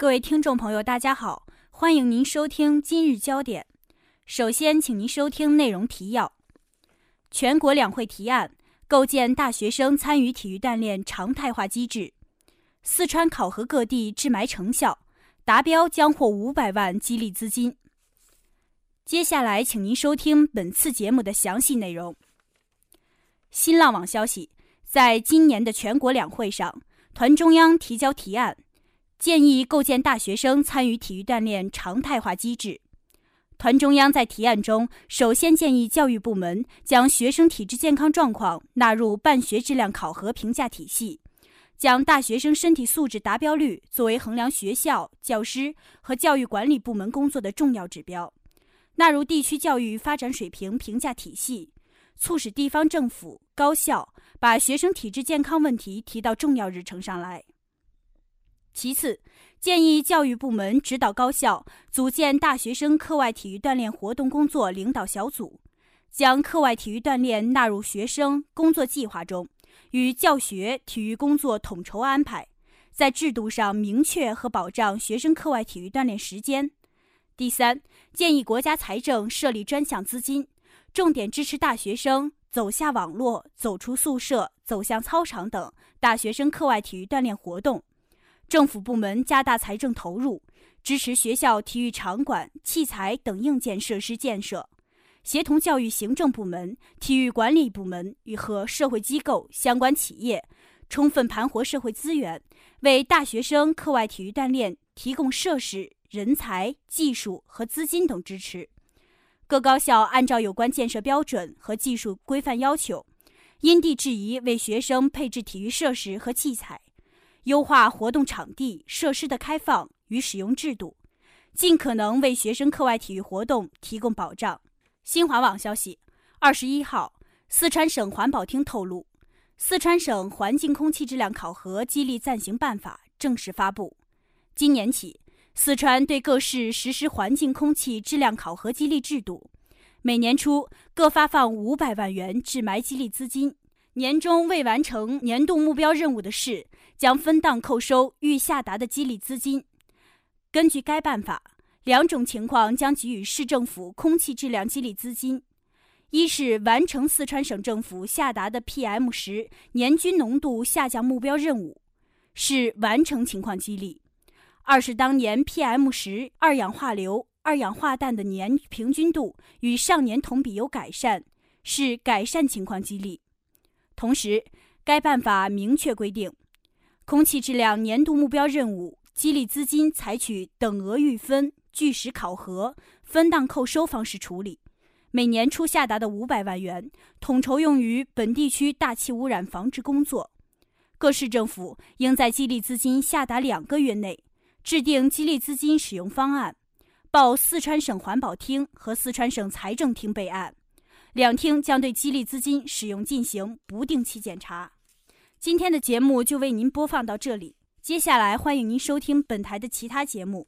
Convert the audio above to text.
各位听众朋友，大家好，欢迎您收听今日焦点。首先，请您收听内容提要：全国两会提案构建大学生参与体育锻炼常态化机制；四川考核各地治霾成效，达标将获五百万激励资金。接下来，请您收听本次节目的详细内容。新浪网消息，在今年的全国两会上，团中央提交提案，建议构建大学生参与体育锻炼常态化机制。团中央在提案中首先建议教育部门将学生体质健康状况纳入办学质量考核评价体系，将大学生身体素质达标率作为衡量学校、教师和教育管理部门工作的重要指标。纳入地区教育发展水平评价体系，促使地方政府、高校把学生体质健康问题提到重要日程上来。其次，建议教育部门指导高校组建大学生课外体育锻炼活动工作领导小组，将课外体育锻炼纳入学生工作计划中，与教学体育工作统筹安排，在制度上明确和保障学生课外体育锻炼时间。第三，建议国家财政设立专项资金，重点支持大学生走下网络、走出宿舍、走向操场等大学生课外体育锻炼活动。政府部门加大财政投入，支持学校体育场馆、器材等硬件设施建设，协同教育行政部门、体育管理部门与和社会机构相关企业，充分盘活社会资源，为大学生课外体育锻炼提供设施。人才、技术和资金等支持，各高校按照有关建设标准和技术规范要求，因地制宜为学生配置体育设施和器材，优化活动场地设施的开放与使用制度，尽可能为学生课外体育活动提供保障。新华网消息，二十一号，四川省环保厅透露，四川省环境空气质量考核激励暂行办法正式发布，今年起。四川对各市实施环境空气质量考核激励制度，每年初各发放五百万元治霾激励资金，年终未完成年度目标任务的市将分档扣收预下达的激励资金。根据该办法，两种情况将给予市政府空气质量激励资金：一是完成四川省政府下达的 PM 十年均浓度下降目标任务，是完成情况激励。二是当年 PM 十二氧化硫、二氧化氮的年平均度与上年同比有改善，是改善情况激励。同时，该办法明确规定，空气质量年度目标任务激励资金采取等额预分、据实考核、分档扣收方式处理。每年初下达的五百万元，统筹用于本地区大气污染防治工作。各市政府应在激励资金下达两个月内。制定激励资金使用方案，报四川省环保厅和四川省财政厅备案，两厅将对激励资金使用进行不定期检查。今天的节目就为您播放到这里，接下来欢迎您收听本台的其他节目。